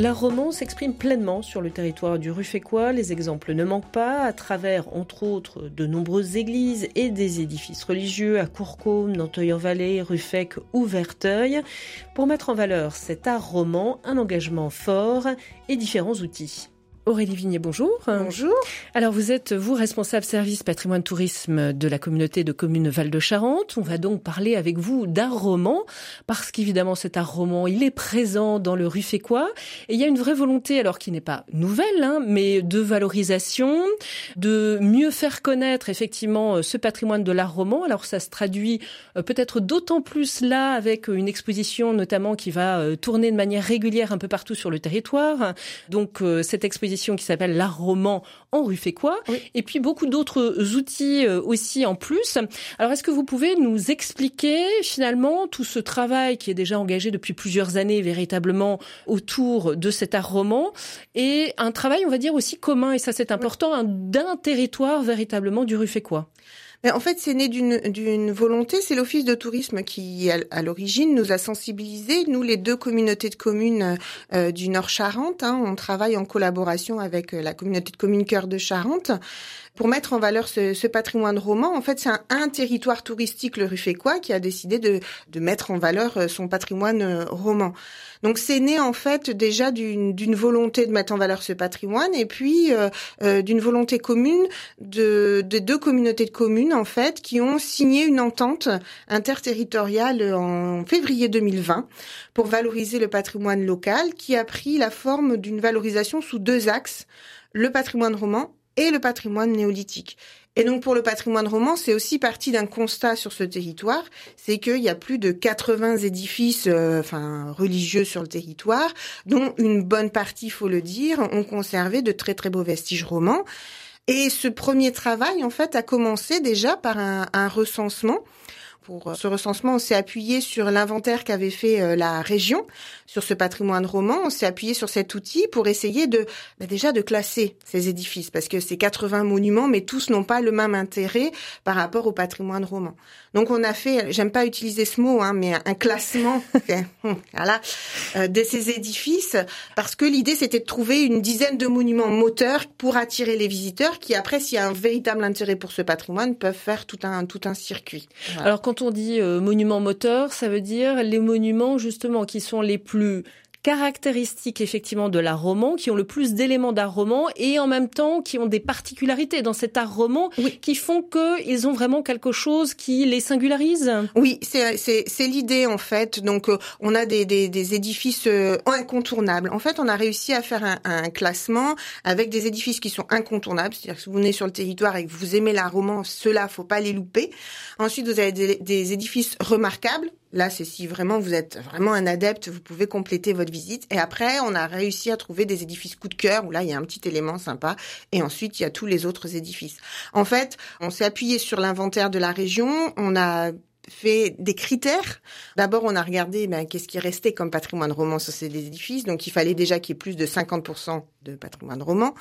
La romance s'exprime pleinement sur le territoire du Ruffécois. Les exemples ne manquent pas, à travers, entre autres, de nombreuses églises et des édifices religieux à Courcôme, Nanteuil-en-Vallée, Ruffec ou Verteuil. Pour mettre en valeur cet art roman, un engagement fort et différents outils. Aurélie Vigné, bonjour. Bonjour. Alors vous êtes, vous, responsable service patrimoine tourisme de la communauté de communes Val-de-Charente. On va donc parler avec vous d'art roman, parce qu'évidemment cet art roman, il est présent dans le Ruffécois. Et il y a une vraie volonté, alors qui n'est pas nouvelle, hein, mais de valorisation, de mieux faire connaître effectivement ce patrimoine de l'art roman. Alors ça se traduit euh, peut-être d'autant plus là avec une exposition notamment qui va euh, tourner de manière régulière un peu partout sur le territoire. Donc euh, cette exposition qui s'appelle L'art roman en Ruffécois. Oui. Et puis beaucoup d'autres outils euh, aussi en plus. Alors est-ce que vous pouvez nous expliquer finalement tout ce travail qui est déjà engagé depuis plusieurs années véritablement autour de cet art roman et un travail on va dire aussi commun? Et ça c'est important oui. d'un territoire véritablement du Ruffécois en fait, c'est né d'une volonté. C'est l'Office de tourisme qui, à, l'origine, nous a sensibilisés. Nous, les deux communautés de communes euh, du Nord-Charente, hein, on travaille en collaboration avec la communauté de communes Cœur de Charente pour mettre en valeur ce, ce patrimoine roman. En fait, c'est un, territoire touristique, le Ruffécois, qui a décidé de, de mettre en valeur son patrimoine roman. Donc, c'est né en fait déjà d'une volonté de mettre en valeur ce patrimoine et puis euh, euh, d'une volonté commune de, de deux communautés de communes en fait qui ont signé une entente interterritoriale en février 2020 pour valoriser le patrimoine local qui a pris la forme d'une valorisation sous deux axes le patrimoine roman et le patrimoine néolithique. Et donc pour le patrimoine roman, c'est aussi parti d'un constat sur ce territoire, c'est qu'il y a plus de 80 édifices euh, religieux sur le territoire, dont une bonne partie, faut le dire, ont conservé de très très beaux vestiges romans. Et ce premier travail, en fait, a commencé déjà par un, recensement pour ce recensement, on s'est appuyé sur l'inventaire qu'avait fait la région sur ce patrimoine roman. On s'est appuyé sur cet outil pour essayer de bah déjà de classer ces édifices parce que c'est 80 monuments, mais tous n'ont pas le même intérêt par rapport au patrimoine roman. Donc on a fait, j'aime pas utiliser ce mot, hein, mais un classement, voilà, euh, de ces édifices parce que l'idée c'était de trouver une dizaine de monuments moteurs pour attirer les visiteurs qui après, s'il y a un véritable intérêt pour ce patrimoine, peuvent faire tout un tout un circuit. Voilà. Alors quand on dit euh, monuments moteurs, ça veut dire les monuments justement qui sont les plus caractéristiques effectivement de l'art roman, qui ont le plus d'éléments d'art roman et en même temps qui ont des particularités dans cet art roman oui. qui font qu'ils ont vraiment quelque chose qui les singularise. Oui, c'est l'idée en fait. Donc euh, on a des, des, des édifices euh, incontournables. En fait, on a réussi à faire un, un classement avec des édifices qui sont incontournables. C'est-à-dire que si vous venez sur le territoire et que vous aimez l'art roman, ceux-là, faut pas les louper. Ensuite, vous avez des, des édifices remarquables Là, c'est si vraiment vous êtes vraiment un adepte, vous pouvez compléter votre visite. Et après, on a réussi à trouver des édifices coup de cœur où là, il y a un petit élément sympa. Et ensuite, il y a tous les autres édifices. En fait, on s'est appuyé sur l'inventaire de la région. On a fait des critères. D'abord, on a regardé ben, qu'est-ce qui restait comme patrimoine roman sur ces édifices. Donc, il fallait déjà qu'il y ait plus de 50% de patrimoine roman.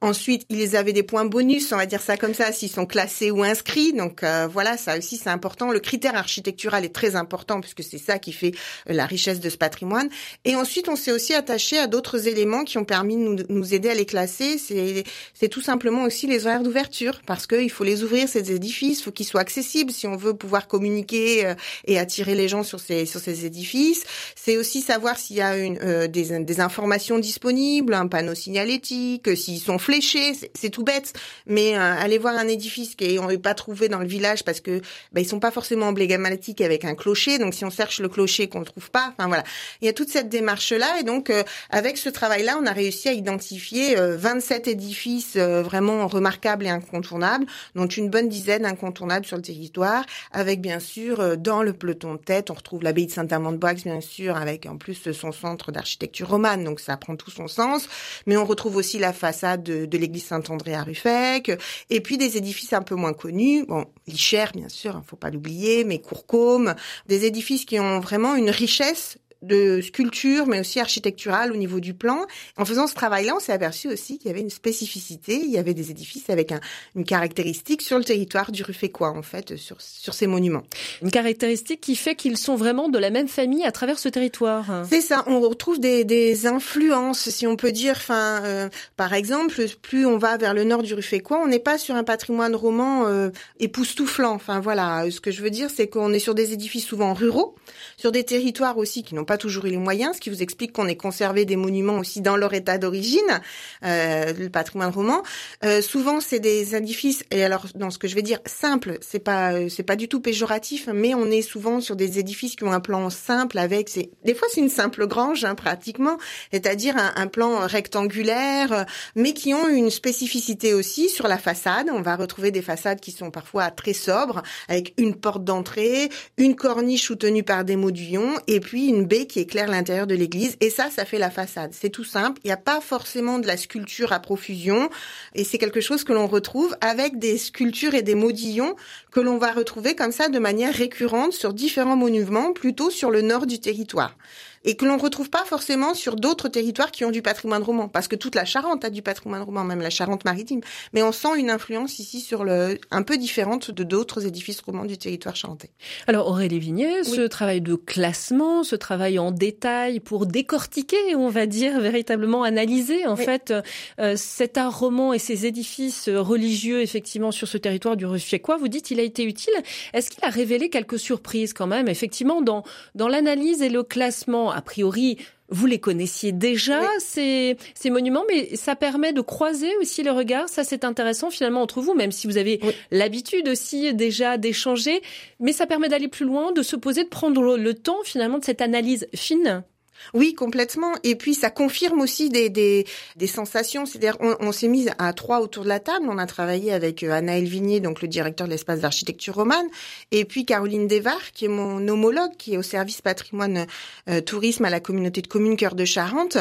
Ensuite, ils avaient des points bonus, on va dire ça comme ça, s'ils sont classés ou inscrits. Donc euh, voilà, ça aussi c'est important. Le critère architectural est très important puisque c'est ça qui fait la richesse de ce patrimoine. Et ensuite, on s'est aussi attaché à d'autres éléments qui ont permis de nous, nous aider à les classer. C'est tout simplement aussi les horaires d'ouverture parce qu'il faut les ouvrir ces édifices, il faut qu'ils soient accessibles si on veut pouvoir communiquer euh, et attirer les gens sur ces sur ces édifices. C'est aussi savoir s'il y a une, euh, des, des informations disponibles, un panneau signalétique, s'ils sont fléchés, c'est tout bête. Mais euh, aller voir un édifice qu'on n'est pas trouvé dans le village parce que bah, ils sont pas forcément emblématiques avec un clocher. Donc si on cherche le clocher qu'on le trouve pas, enfin voilà, il y a toute cette démarche là. Et donc euh, avec ce travail-là, on a réussi à identifier euh, 27 édifices euh, vraiment remarquables et incontournables, dont une bonne dizaine incontournables sur le territoire, avec bien sûr euh, dans le peloton de tête, on retrouve l'abbaye de Saint-Amand-de-Boix, bien sûr, avec en plus son centre d'architecture romane. Donc ça prend tout son sens. On retrouve aussi la façade de, l'église Saint-André à Ruffec, et puis des édifices un peu moins connus, bon, Lichère bien sûr, faut pas l'oublier, mais Courcôme, des édifices qui ont vraiment une richesse de sculpture, mais aussi architecturale au niveau du plan. En faisant ce travail-là, on s'est aperçu aussi qu'il y avait une spécificité, il y avait des édifices avec un, une caractéristique sur le territoire du Ruffécois, en fait, sur, sur ces monuments. Une caractéristique qui fait qu'ils sont vraiment de la même famille à travers ce territoire. C'est ça, on retrouve des, des influences, si on peut dire. Enfin, euh, par exemple, plus on va vers le nord du Ruffécois, on n'est pas sur un patrimoine roman euh, époustouflant. Enfin voilà, ce que je veux dire, c'est qu'on est sur des édifices souvent ruraux, sur des territoires aussi qui n'ont pas toujours eu les moyens, ce qui vous explique qu'on ait conservé des monuments aussi dans leur état d'origine, euh, le patrimoine roman. Euh, souvent, c'est des édifices, et alors dans ce que je vais dire, simple, c'est pas c'est pas du tout péjoratif, mais on est souvent sur des édifices qui ont un plan simple avec, c'est des fois c'est une simple grange hein, pratiquement, c'est-à-dire un, plan rectangulaire, mais qui ont une spécificité aussi sur la façade. On va retrouver des façades qui sont parfois très sobres, avec une porte d'entrée, une corniche soutenue par des modillons, et puis une baie qui éclaire l'intérieur de l'église. Et ça, ça fait la façade. C'est tout simple. Il n'y a pas forcément de la sculpture à profusion, et c'est quelque chose que l'on retrouve avec des sculptures et des modillons que l'on va retrouver comme ça de manière récurrente sur différents monuments, plutôt sur le nord du territoire et que l'on retrouve pas forcément sur d'autres territoires qui ont du patrimoine roman, parce que toute la Charente a du patrimoine roman, même la Charente-Maritime. Mais on sent une influence ici sur le, un peu différente de d'autres édifices romans du territoire charentais. Alors Aurélie Vignet, ce travail de classement, ce travail en détail pour décortiquer, on va dire véritablement analyser en fait euh, cet art roman et ces édifices religieux effectivement sur ce territoire du Ruffiécois, vous dites il a été utile. Est-ce qu'il a révélé quelques surprises quand même? Effectivement dans dans l'analyse et le classement a priori, vous les connaissiez déjà, ces, ces monuments, mais ça permet de croiser aussi les regards. Ça, c'est intéressant finalement entre vous, même si vous avez l'habitude aussi déjà d'échanger. Mais ça permet d'aller plus loin, de se poser, de prendre le temps finalement de cette analyse fine. Oui, complètement. Et puis ça confirme aussi des, des, des sensations. C'est-à-dire, on, on s'est mis à trois autour de la table. On a travaillé avec euh, Anaël Vignier, donc le directeur de l'espace d'architecture romane, et puis Caroline Desvar, qui est mon homologue, qui est au service patrimoine euh, tourisme à la communauté de communes Cœur de Charente.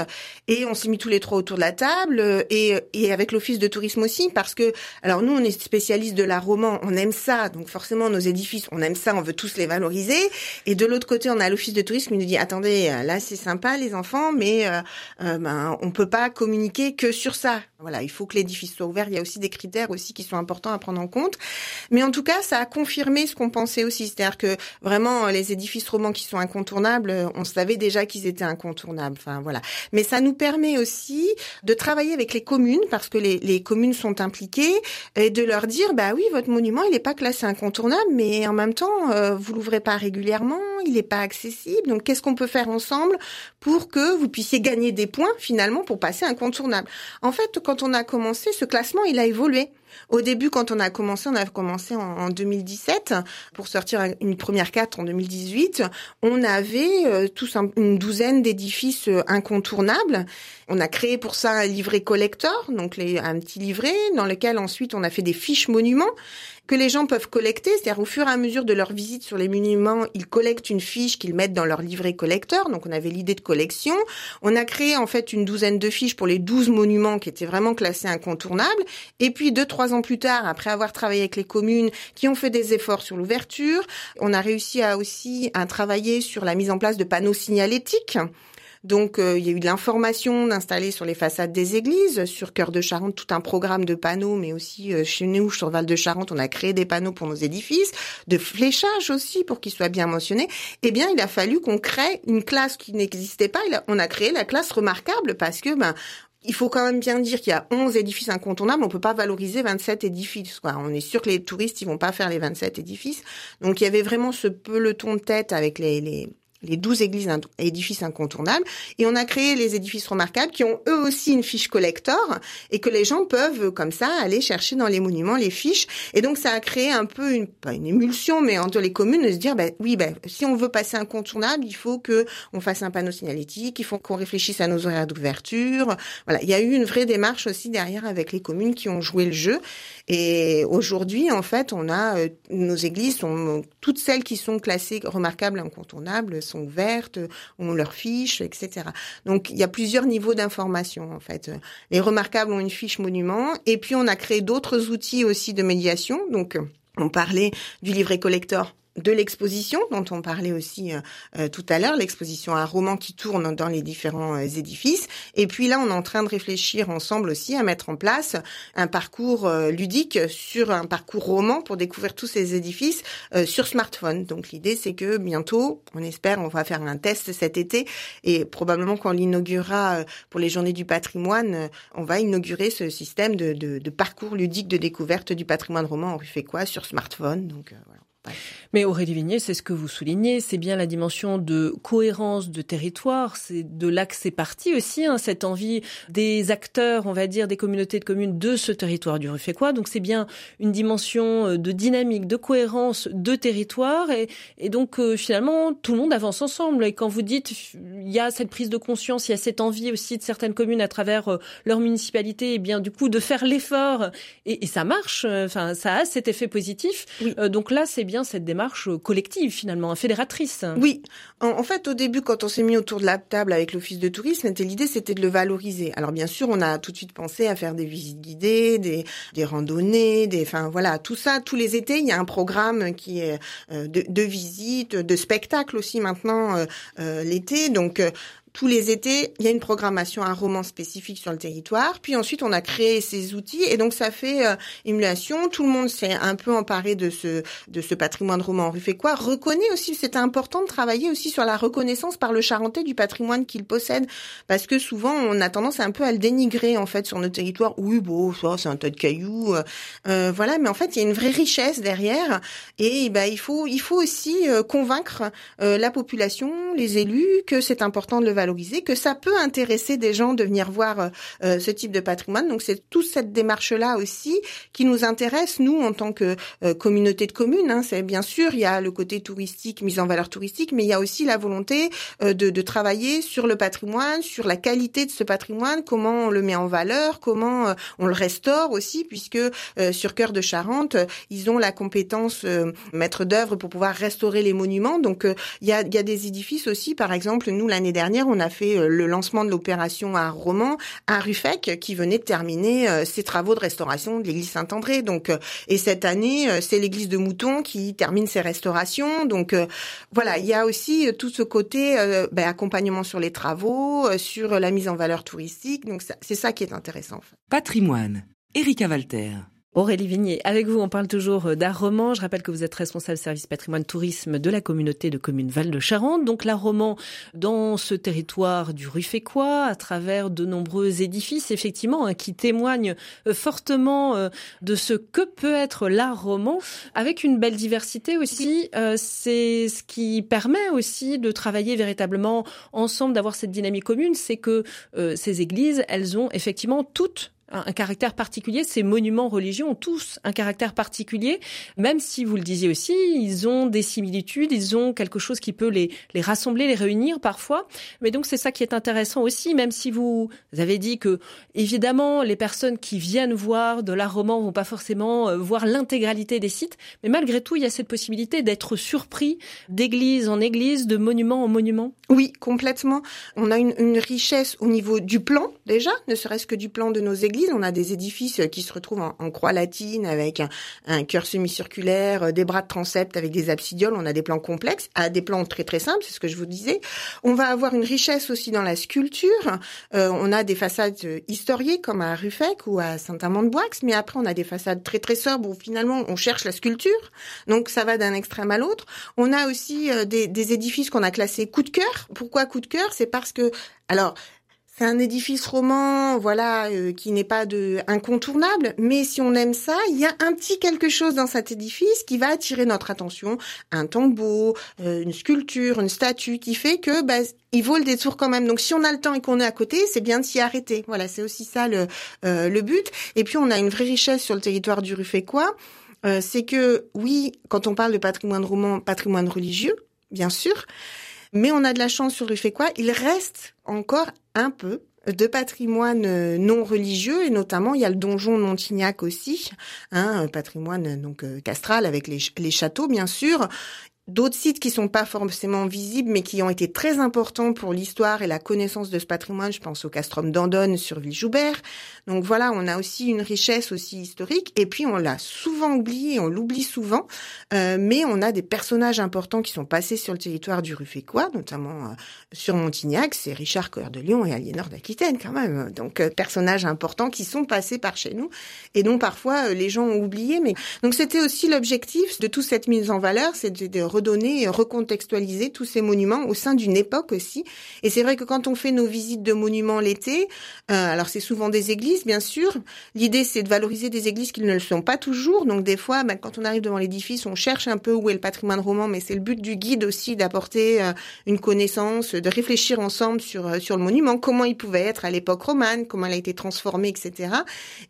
Et on s'est mis tous les trois autour de la table, euh, et, et avec l'office de tourisme aussi, parce que, alors nous, on est spécialistes de l'art roman, on aime ça, donc forcément nos édifices, on aime ça, on veut tous les valoriser. Et de l'autre côté, on a l'office de tourisme qui nous dit, attendez, là c'est sympa les enfants, mais euh, euh, ben, on peut pas communiquer que sur ça. Voilà, il faut que l'édifice soit ouvert. Il y a aussi des critères aussi qui sont importants à prendre en compte. Mais en tout cas, ça a confirmé ce qu'on pensait aussi, c'est-à-dire que vraiment les édifices romans qui sont incontournables, on savait déjà qu'ils étaient incontournables. Enfin voilà. Mais ça nous permet aussi de travailler avec les communes parce que les, les communes sont impliquées et de leur dire bah oui, votre monument il n'est pas classé incontournable, mais en même temps euh, vous l'ouvrez pas régulièrement, il n'est pas accessible. Donc qu'est-ce qu'on peut faire ensemble pour que vous puissiez gagner des points finalement pour passer incontournable. En fait, quand on a commencé, ce classement, il a évolué. Au début, quand on a commencé, on a commencé en, 2017 pour sortir une première carte en 2018. On avait euh, tous une douzaine d'édifices euh, incontournables. On a créé pour ça un livret collector, donc un petit livret dans lequel ensuite on a fait des fiches monuments que les gens peuvent collecter, c'est-à-dire au fur et à mesure de leur visite sur les monuments, ils collectent une fiche qu'ils mettent dans leur livret collector. Donc on avait l'idée de collection. On a créé en fait une douzaine de fiches pour les douze monuments qui étaient vraiment classés incontournables. Et puis deux trois ans plus tard, après avoir travaillé avec les communes qui ont fait des efforts sur l'ouverture, on a réussi à aussi à travailler sur la mise en place de panneaux signalétiques donc euh, il y a eu de l'information installée sur les façades des églises, sur Cœur de Charente, tout un programme de panneaux, mais aussi euh, chez nous, sur Val de Charente, on a créé des panneaux pour nos édifices, de fléchage aussi pour qu'ils soient bien mentionnés. Eh bien, il a fallu qu'on crée une classe qui n'existait pas. On a créé la classe remarquable parce que ben il faut quand même bien dire qu'il y a 11 édifices incontournables, on peut pas valoriser 27 édifices. Quoi. On est sûr que les touristes, ils vont pas faire les 27 édifices. Donc il y avait vraiment ce peloton de tête avec les, les, les douze églises édifices incontournables, et on a créé les édifices remarquables qui ont eux aussi une fiche collector et que les gens peuvent comme ça aller chercher dans les monuments les fiches. Et donc ça a créé un peu une pas une émulsion, mais entre les communes de se dire ben oui ben si on veut passer incontournable, il faut que on fasse un panneau signalétique, il faut qu'on réfléchisse à nos horaires d'ouverture. Voilà, il y a eu une vraie démarche aussi derrière avec les communes qui ont joué le jeu. Et aujourd'hui en fait on a euh, nos églises sont toutes celles qui sont classées remarquables incontournables sont ouvertes, ont leurs fiches, etc. Donc il y a plusieurs niveaux d'information en fait. Les remarquables ont une fiche monument et puis on a créé d'autres outils aussi de médiation. Donc on parlait du livret collector de l'exposition dont on parlait aussi tout à l'heure, l'exposition un roman qui tourne dans les différents édifices. Et puis là, on est en train de réfléchir ensemble aussi à mettre en place un parcours ludique sur un parcours roman pour découvrir tous ces édifices sur smartphone. Donc l'idée, c'est que bientôt, on espère, on va faire un test cet été et probablement qu'on l'inaugurera pour les journées du patrimoine, on va inaugurer ce système de, parcours ludique de découverte du patrimoine roman en rue quoi sur smartphone? Donc, euh, voilà. Mais Aurélie Vignier, c'est ce que vous soulignez, c'est bien la dimension de cohérence de territoire, c'est de là que c'est parti aussi, hein, cette envie des acteurs, on va dire, des communautés de communes de ce territoire du Ruffécois. Donc c'est bien une dimension euh, de dynamique, de cohérence de territoire, et, et donc euh, finalement tout le monde avance ensemble. Et quand vous dites il y a cette prise de conscience, il y a cette envie aussi de certaines communes à travers euh, leur municipalité, et eh bien du coup de faire l'effort, et, et, ça marche, enfin ça a cet effet positif. Oui. donc là c'est bien cette démarche collective finalement, fédératrice. Oui, en, fait au début quand on s'est mis autour de la table avec l'office de tourisme, l'idée c'était de le valoriser. Alors bien sûr on a tout de suite pensé à faire des visites guidées, des, des randonnées, des, enfin voilà tout ça tous les étés il y a un programme qui est euh, de, de visites, de spectacles aussi maintenant euh, euh, l'été donc tous les étés, il y a une programmation, un roman spécifique sur le territoire. Puis ensuite, on a créé ces outils et donc ça fait euh, émulation. Tout le monde s'est un peu emparé de ce de ce patrimoine roman quoi? Reconnaît aussi, c'est important de travailler aussi sur la reconnaissance par le Charentais du patrimoine qu'il possède, parce que souvent on a tendance un peu à le dénigrer en fait sur nos territoires. Oui, bon, ça c'est un tas de cailloux, euh, euh voilà. Mais en fait, il y a une vraie richesse derrière et ben il faut il faut aussi euh, convaincre la population, les élus que c'est important de le valoriser, que ça peut intéresser des gens de venir voir euh, euh, ce type de patrimoine. Donc c'est toute cette démarche-là aussi qui nous intéresse, nous, en tant que euh, communauté de communes. Hein. C'est bien sûr, il y a le côté touristique, mise en valeur touristique, mais il y a aussi la volonté de, travailler sur le patrimoine, sur la qualité de ce patrimoine, comment on le met en valeur, comment on le restaure aussi, puisque sur Cœur de Charente, ils ont la compétence maître d'œuvre pour pouvoir restaurer les monuments. Donc il y a, des édifices aussi, par exemple, nous l'année dernière, a fait euh, le lancement de l'opération à Romans, à Ruffec, qui venait de terminer euh, ses travaux de restauration de l'église Saint-André. Donc, euh, et cette année, c'est l'église de Mouton qui termine ses restaurations. Donc, voilà, il y a aussi tout ce côté ben, accompagnement sur les travaux, sur la mise en valeur touristique. Donc, c'est ça qui est intéressant. Patrimoine. Erika Walter. Aurélie Vignier, avec vous, on parle toujours euh, d'art roman. Je rappelle que vous êtes responsable service patrimoine tourisme de la communauté de communes Val-de-Charente. Donc l'art roman dans ce territoire du Ruffécois, à travers de nombreux édifices, effectivement, hein, qui témoignent euh, fortement euh, de ce que peut être l'art roman, avec une belle diversité aussi. C'est ce qui permet aussi de travailler véritablement ensemble, d'avoir cette dynamique commune. C'est que ces églises, elles ont effectivement toutes un, caractère particulier. Ces monuments religieux ont tous un caractère particulier, même si vous le disiez aussi, ils ont des similitudes, ils ont quelque chose qui peut les, les rassembler, les réunir parfois. Mais donc c'est ça qui est intéressant aussi, même si vous avez dit que évidemment les personnes qui viennent voir de l'art roman vont pas forcément euh, voir l'intégralité des sites, mais malgré tout il y a cette possibilité d'être surpris d'église en église, de monument en monument. Oui, complètement. On a une, une richesse au niveau du plan déjà, ne serait-ce que du plan de nos églises on a des édifices qui se retrouvent en, croix latine avec un, cœur semi-circulaire, euh, des bras de transept avec des absidioles. On a des plans complexes, à des plans très très simples, c'est ce que je vous disais. On va avoir une richesse aussi dans la sculpture. Euh, on a des façades euh, historiées comme à Ruffec ou à Saint-Amand-de-Boix, mais après on a des façades très très sobres où finalement on cherche la sculpture. Donc ça va d'un extrême à l'autre. On a aussi des, des édifices qu'on a classés coup de cœur. Pourquoi coup de cœur? C'est parce que alors c'est un édifice roman, voilà, euh, qui n'est pas de incontournable, mais si on aime ça, il y a un petit quelque chose dans cet édifice qui va attirer notre attention, un tombeau, euh, une sculpture, une statue, qui fait que bah, il vaut le détour quand même. Donc si on a le temps et qu'on est à côté, c'est bien de s'y arrêter. Voilà, c'est aussi ça le euh, le but. Et puis on a une vraie richesse sur le territoire du Ruffécois, c'est que oui, quand on parle de patrimoine roman, patrimoine religieux, bien sûr, mais on a de la chance sur quoi Il reste encore un peu de patrimoine euh, non religieux et notamment il y a le donjon Montignac aussi, hein, patrimoine donc euh, castral avec les châteaux bien sûr. D'autres sites qui sont pas forcément visibles, mais qui ont été très importants pour l'histoire et la connaissance de ce patrimoine. Je pense au castrum d'Andonne sur Villejoubert. Donc voilà, on a aussi une richesse aussi historique. Et puis on l'a souvent oublié, on l'oublie souvent, euh, mais on a des personnages importants qui sont passés sur le territoire du Ruffécois, notamment euh, sur Montignac. C'est Richard Coeur de Lyon et Aliénor d'Aquitaine quand même. Donc euh, personnages importants qui sont passés par chez nous et dont parfois les gens ont oublié. Mais donc c'était aussi l'objectif de toute cette mise en valeur, c'est de redonner recontextualiser tous ces monuments au sein d'une époque aussi. Et c'est vrai que quand on fait nos visites de monuments l'été, euh, alors c'est souvent des églises, bien sûr. L'idée, c'est de valoriser des églises qui ne le sont pas toujours. Donc des fois, ben, quand on arrive devant l'édifice, on cherche un peu où est le patrimoine roman, mais c'est le but du guide aussi d'apporter euh, une connaissance, de réfléchir ensemble sur euh, sur le monument, comment il pouvait être à l'époque romane, comment il a été transformé, etc.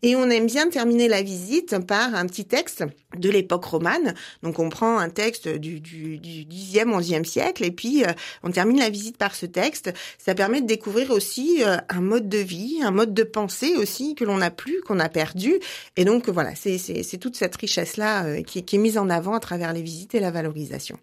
Et on aime bien terminer la visite par un petit texte de l'époque romane. Donc on prend un texte du, du 10e, 11e siècle et puis euh, on termine la visite par ce texte. Ça permet de découvrir aussi euh, un mode de vie, un mode de pensée aussi que l'on n'a plus, qu'on a perdu. Et donc voilà, c'est toute cette richesse-là euh, qui est mise en avant à travers les visites et la valorisation.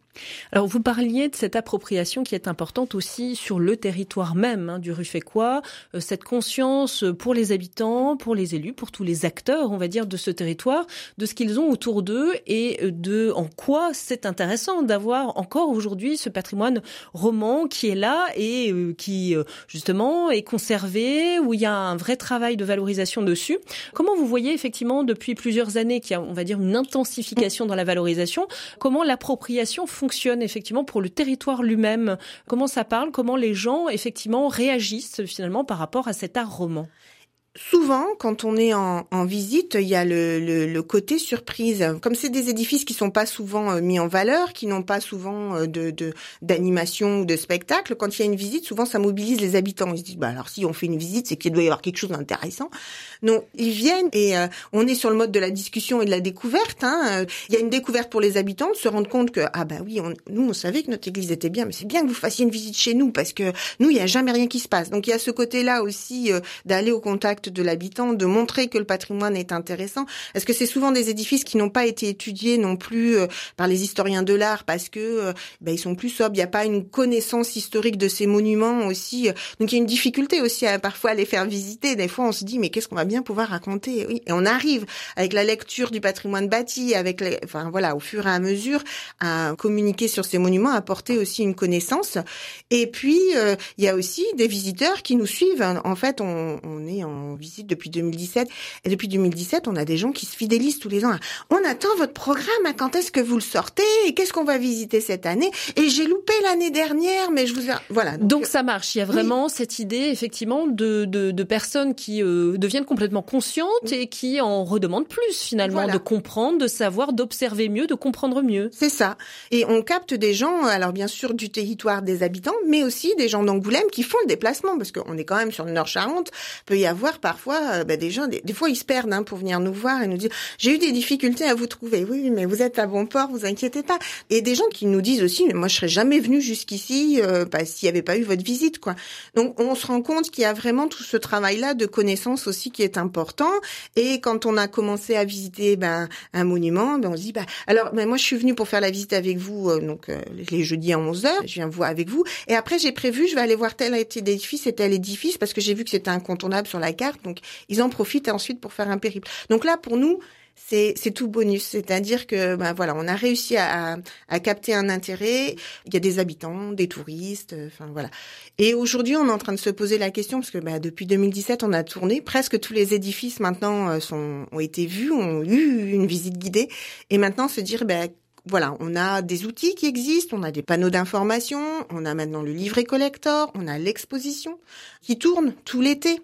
Alors vous parliez de cette appropriation qui est importante aussi sur le territoire même hein, du Ruffécois, cette conscience pour les habitants, pour les élus, pour tous les acteurs, on va dire, de ce territoire, de ce qu'ils ont autour d'eux et de en quoi c'est intéressant d'avoir encore aujourd'hui ce patrimoine roman qui est là et euh, qui euh, justement est conservé, où il y a un vrai travail de valorisation dessus. Comment vous voyez effectivement depuis plusieurs années qu'il y a, on va dire, une intensification dans la valorisation, comment l'appropriation fonctionne effectivement pour le territoire lui-même. Comment ça parle? Comment les gens effectivement réagissent finalement par rapport à cet art roman? Souvent, quand on est en, en visite, il y a le, le, le côté surprise. Comme c'est des édifices qui sont pas souvent euh, mis en valeur, qui n'ont pas souvent euh, de d'animation ou de spectacle, quand il y a une visite, souvent ça mobilise les habitants. Ils se disent, bah alors si on fait une visite, c'est qu'il doit y avoir quelque chose d'intéressant. Non, ils viennent et euh, on est sur le mode de la discussion et de la découverte. Hein. Il y a une découverte pour les habitants de se rendre compte que ah bah oui, on, nous on savait que notre église était bien, mais c'est bien que vous fassiez une visite chez nous parce que nous il y a jamais rien qui se passe. Donc il y a ce côté-là aussi d'aller au contact de l'habitant, de montrer que le patrimoine est intéressant. Est-ce que c'est souvent des édifices qui n'ont pas été étudiés non plus euh, par les historiens de l'art parce que euh, ben, ils sont plus sobres, il n'y a pas une connaissance historique de ces monuments aussi. Donc il y a une difficulté aussi à parfois les faire visiter. Des fois on se dit mais qu'est-ce qu'on va bien pouvoir raconter? Et on arrive avec la lecture du patrimoine bâti, avec les, enfin voilà, au fur et à mesure à communiquer sur ces monuments, à apporter aussi une connaissance. Et puis euh, il y a aussi des visiteurs qui nous suivent. En fait, on est en visite depuis 2017. Et depuis 2017, on a des gens qui se fidélisent tous les ans. On attend votre programme. Quand est-ce que vous le sortez Et qu'est-ce qu'on va visiter cette année? Et j'ai loupé l'année dernière, mais je vous voilà. Donc, ça marche. Il y a vraiment cette idée, effectivement, de, de, de personnes qui euh, deviennent complètement conscientes et qui en redemandent plus finalement, de comprendre, de savoir, d'observer mieux, de comprendre mieux. C'est ça. Et on capte des gens, alors bien sûr du territoire des habitants, mais aussi des gens d'Angoulême qui font le déplacement, parce qu'on est quand même sur le Nord-Charente. Peut y avoir parfois euh, bah, des gens, des, fois ils se perdent hein, pour venir nous voir et nous dire j'ai eu des difficultés à vous trouver. Oui, mais vous êtes à bon port, vous inquiétez pas. Et des gens qui nous disent aussi mais moi je serais jamais venu jusqu'ici euh, bah, s'il n'y avait pas eu votre visite quoi. Donc on se rend compte qu'il y a vraiment tout ce travail là de connaissance aussi qui est important. Et quand on a commencé à visiter ben, un monument, ben, on se dit bah alors ben, moi je suis venue pour faire la visite avec vous euh, donc les jeudis à 11 h je viens voir avec vous et après j'ai prévu je vais aller voir tel édifice et tel édifice parce que j'ai vu que c'était incontournable sur la carte donc ils en profitent ensuite pour faire un périple. Donc là, pour nous, c'est tout bonus, c'est-à-dire que ben voilà, on a réussi à, capter un intérêt. Il y a des habitants, des touristes, enfin voilà. Et aujourd'hui, on est en train de se poser la question parce que ben, depuis 2017, on a tourné. Presque tous les édifices maintenant euh, sont ont été vus, ont eu une visite guidée, et maintenant se dire ben voilà, on a des outils qui existent, on a des panneaux d'information, on a maintenant le livret collector, on a l'exposition qui tourne tout l'été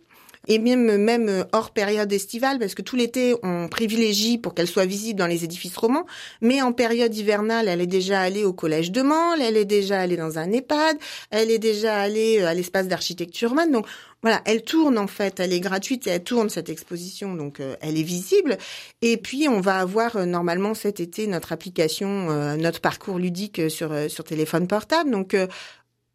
et même même hors période estivale parce que tout l'été on privilégie pour qu'elle soit visible dans les édifices romans, mais en période hivernale, elle est déjà allée au collège de Mansle, elle est déjà allée dans un EHPAD, elle est déjà allée euh, à l'espace d'architecture man. Donc voilà, elle tourne en fait, elle est gratuite et elle tourne cette exposition, donc euh, elle est visible. Et puis on va avoir euh, normalement cet été notre application, notre parcours ludique sur sur téléphone portable. Donc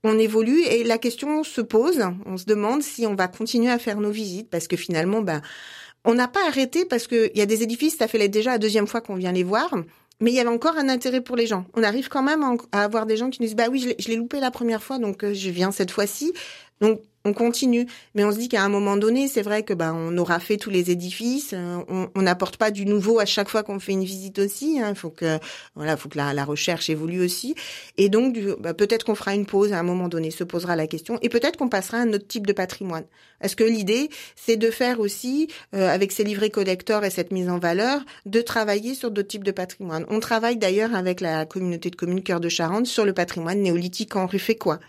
on évolue et la question se pose. On se demande si on va continuer à faire nos visites parce que finalement, ben, on n'a pas arrêté parce qu'il y a des édifices, ça fait déjà la deuxième fois qu'on vient les voir. mais il y avait encore un intérêt pour les gens. On arrive quand même à avoir des gens qui nous disent bah oui, je l'ai loupé la première fois, donc euh, je viens cette fois-ci. Donc on continue, mais on se dit qu'à un moment donné, c'est vrai que bah on aura fait tous les édifices, euh, on n'apporte pas du nouveau à chaque fois qu'on fait une visite aussi. Il hein, faut que voilà, faut que la, la, recherche évolue aussi, et donc bah, peut-être qu'on fera une pause à un moment donné, se posera la question, et peut-être qu'on passera à un autre type de patrimoine. Est-ce que l'idée, c'est de faire aussi euh, avec ces livrets collecteurs et cette mise en valeur, de travailler sur d'autres types de patrimoine? On travaille d'ailleurs avec la communauté de communes Cœur de Charente sur le patrimoine néolithique en quoi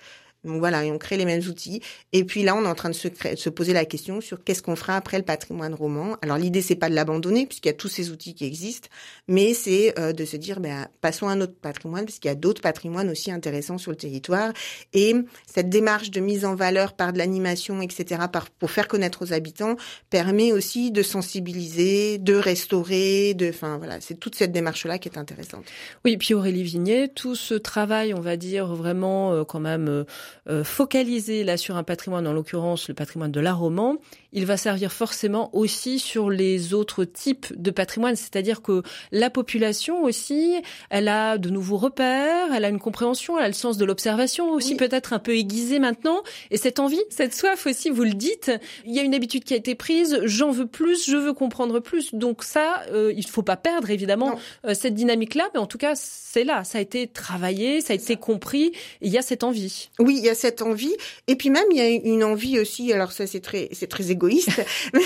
donc voilà, et on crée les mêmes outils. Et puis là, on est en train de se, se poser la question sur qu'est-ce qu'on fera après le patrimoine roman. Alors l'idée, c'est pas de l'abandonner puisqu'il y a tous ces outils qui existent, mais c'est euh, de se dire, ben, passons à un autre patrimoine puisqu'il y a d'autres patrimoines aussi intéressants sur le territoire. Et cette démarche de mise en valeur par de l'animation, etc., par, pour faire connaître aux habitants, permet aussi de sensibiliser, de restaurer, de, enfin voilà, c'est toute cette démarche-là qui est intéressante. Oui, puis Aurélie Vignet, tout ce travail, on va dire vraiment euh, quand même. Euh, euh, focalisé là sur un patrimoine, en l'occurrence le patrimoine de l'art roman, il va servir forcément aussi sur les autres types de patrimoine, c'est-à-dire que la population aussi, elle a de nouveaux repères, elle a une compréhension, elle a le sens de l'observation aussi peut-être un peu aiguisé maintenant, et cette envie, cette soif aussi, vous le dites, il y a une habitude qui a été prise, j'en veux plus, je veux comprendre plus, donc ça, euh, il faut pas perdre évidemment euh, cette dynamique-là, mais en tout cas c'est là, ça a été travaillé, ça a été compris, et il y a cette envie. Oui, il y a cette envie. Et puis même, il y a une envie aussi, alors ça c'est très, c'est très égoïste, mais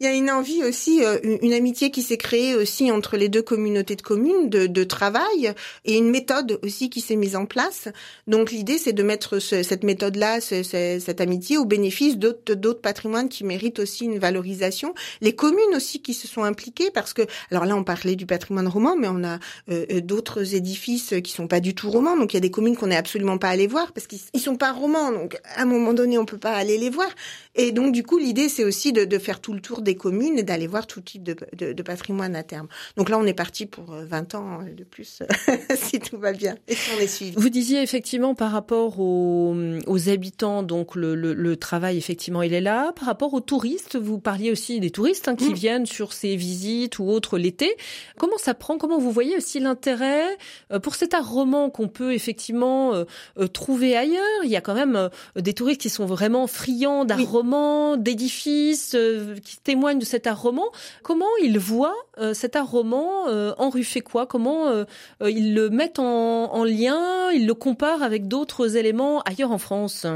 il y a une envie aussi, euh, une, amitié qui s'est créée aussi entre les deux communautés de communes de, de travail et une méthode aussi qui s'est mise en place. Donc l'idée c'est de mettre cette méthode-là, cette amitié au bénéfice d'autres, d'autres patrimoines qui méritent aussi une valorisation. Les communes aussi qui se sont impliquées parce que, alors là on parlait du patrimoine roman, mais on a euh, euh, d'autres édifices qui sont pas du tout romans. Donc il y a des communes qu'on n'est absolument pas allé voir parce qu'ils sont pas romans, donc à un moment donné, on peut pas aller les voir. Et donc, du coup, l'idée, c'est aussi de, de, faire tout le tour des communes et d'aller voir tout type de, de, de, patrimoine à terme. Donc là, on est parti pour 20 euh, ans de plus, si tout va bien, et si on est suivi. Vous disiez effectivement par rapport aux, aux habitants, donc le, le, le, travail, effectivement, il est là. Par rapport aux touristes, vous parliez aussi des touristes hein, qui mm. viennent sur ces visites ou autres l'été. Comment ça prend? Comment vous voyez aussi l'intérêt euh, pour cet art roman qu'on peut effectivement euh, trouver ailleurs? Il y a quand même euh, des touristes qui sont vraiment friands d'art roman, d'édifices, euh, qui témoignent de cet art roman. Comment ils voient euh, cet art roman en rue quoi? Comment ils le mettent en, en lien, ils le comparent avec d'autres éléments ailleurs en France?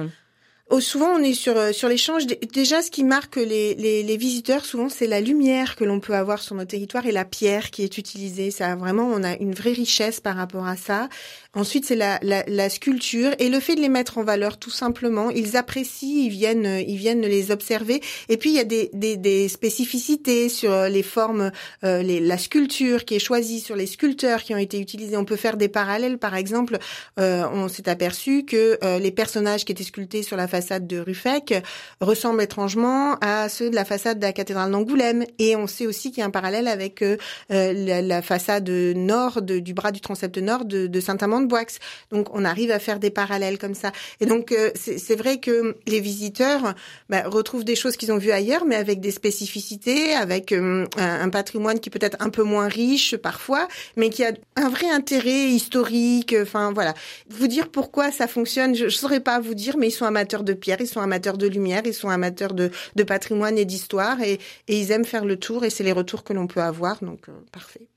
Oh, souvent, on est sur euh, sur l'échange. Déjà, ce qui marque les, les, les visiteurs, souvent, c'est la lumière que l'on peut avoir sur nos territoires et la pierre qui est utilisée. Ça, vraiment, on a une vraie richesse par rapport à ça. Ensuite, c'est la, la, la, sculpture et le fait de les mettre en valeur, tout simplement. Ils apprécient, ils viennent, ils viennent les observer. Et puis, il y a des, des, des spécificités sur les formes, euh, les, la sculpture qui est choisie, sur les sculpteurs qui ont été utilisés. On peut faire des parallèles. Par exemple, euh, on s'est aperçu que euh, les personnages qui étaient sculptés sur la façade de Ruffec ressemblent étrangement à ceux de la façade de la cathédrale d'Angoulême. Et on sait aussi qu'il y a un parallèle avec euh, la, la, façade nord du bras du transept nord de, de Saint-Amand de Boix. Donc on arrive à faire des parallèles comme ça. Et donc euh, c'est vrai que les visiteurs bah, retrouvent des choses qu'ils ont vues ailleurs, mais avec des spécificités, avec euh, un, patrimoine qui peut être un peu moins riche parfois, mais qui a un vrai intérêt historique. Enfin voilà. Vous dire pourquoi ça fonctionne, je, ne saurais pas vous dire, mais ils sont amateurs de pierre, ils sont amateurs de lumière, ils sont amateurs de, patrimoine et d'histoire et, et, ils aiment faire le tour et c'est les retours que l'on peut avoir, donc euh, parfait.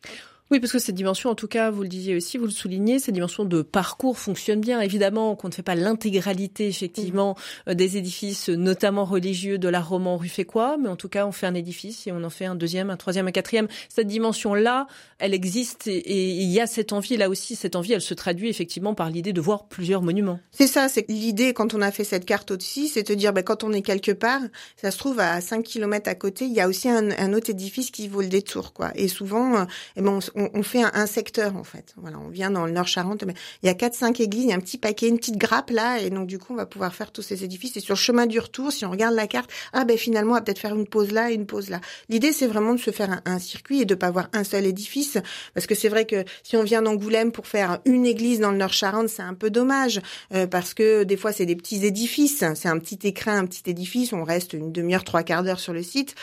Oui, parce que cette dimension, en tout cas, vous le disiez aussi, vous le soulignez, cette dimension de parcours fonctionne bien. Évidemment qu'on ne fait pas l'intégralité, effectivement, mmh. des édifices, notamment religieux, de l'art roman ruffécois, mais en tout cas, on fait un édifice et on en fait un deuxième, un troisième, un quatrième. Cette dimension-là, elle existe et, il y a cette envie, là aussi, cette envie, elle se traduit effectivement par l'idée de voir plusieurs monuments. C'est ça, c'est l'idée quand on a fait cette carte aussi, c'est de dire, ben, quand on est quelque part, ça se trouve à 5 kilomètres à côté, il y a aussi un, un, autre édifice qui vaut le détour, quoi. Et souvent, eh ben, on, on, fait un, secteur en fait. Voilà, on vient dans le Nord-Charente, mais il y a quatre cinq églises, il y a un petit paquet, une petite grappe là, et donc du coup on va pouvoir faire tous ces édifices. Et sur le chemin du retour, si on regarde la carte, ah ben finalement on va peut-être faire une pause là et une pause là. L'idée c'est vraiment de se faire un, circuit et de pas avoir un seul édifice, parce que c'est vrai que si on vient d'Angoulême pour faire une église dans le Nord-Charente, c'est un peu dommage, euh, parce que des fois c'est des petits édifices, c'est un petit écrin, un petit édifice, on reste une demi-heure, trois quarts d'heure sur le site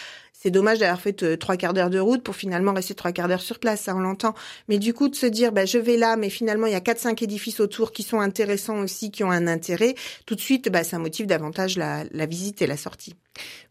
c'est dommage d'avoir fait euh, trois quarts d'heure de route pour finalement rester trois quarts d'heure sur place. Ça, on l'entend. Mais du coup, de se dire, bah, je vais là, mais finalement, il y a quatre, cinq édifices autour qui sont intéressants aussi, qui ont un intérêt. Tout de suite, bah, ça motive davantage la visite et la sortie.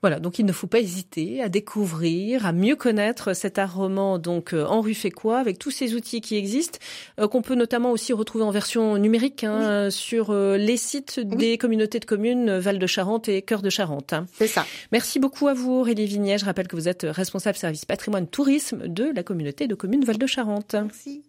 Voilà, donc il ne faut pas hésiter à découvrir, à mieux connaître cet art roman donc euh, en rue Fécois avec tous ces outils qui existent, euh, qu'on peut notamment aussi retrouver en version numérique hein, sur euh, les sites des communautés de communes Val de Charente et Cœur de Charente. Hein. C'est ça. Merci beaucoup à vous Aurélie Vignet. Je rappelle que vous êtes responsable service patrimoine tourisme de la communauté de communes Val de Charente. Merci.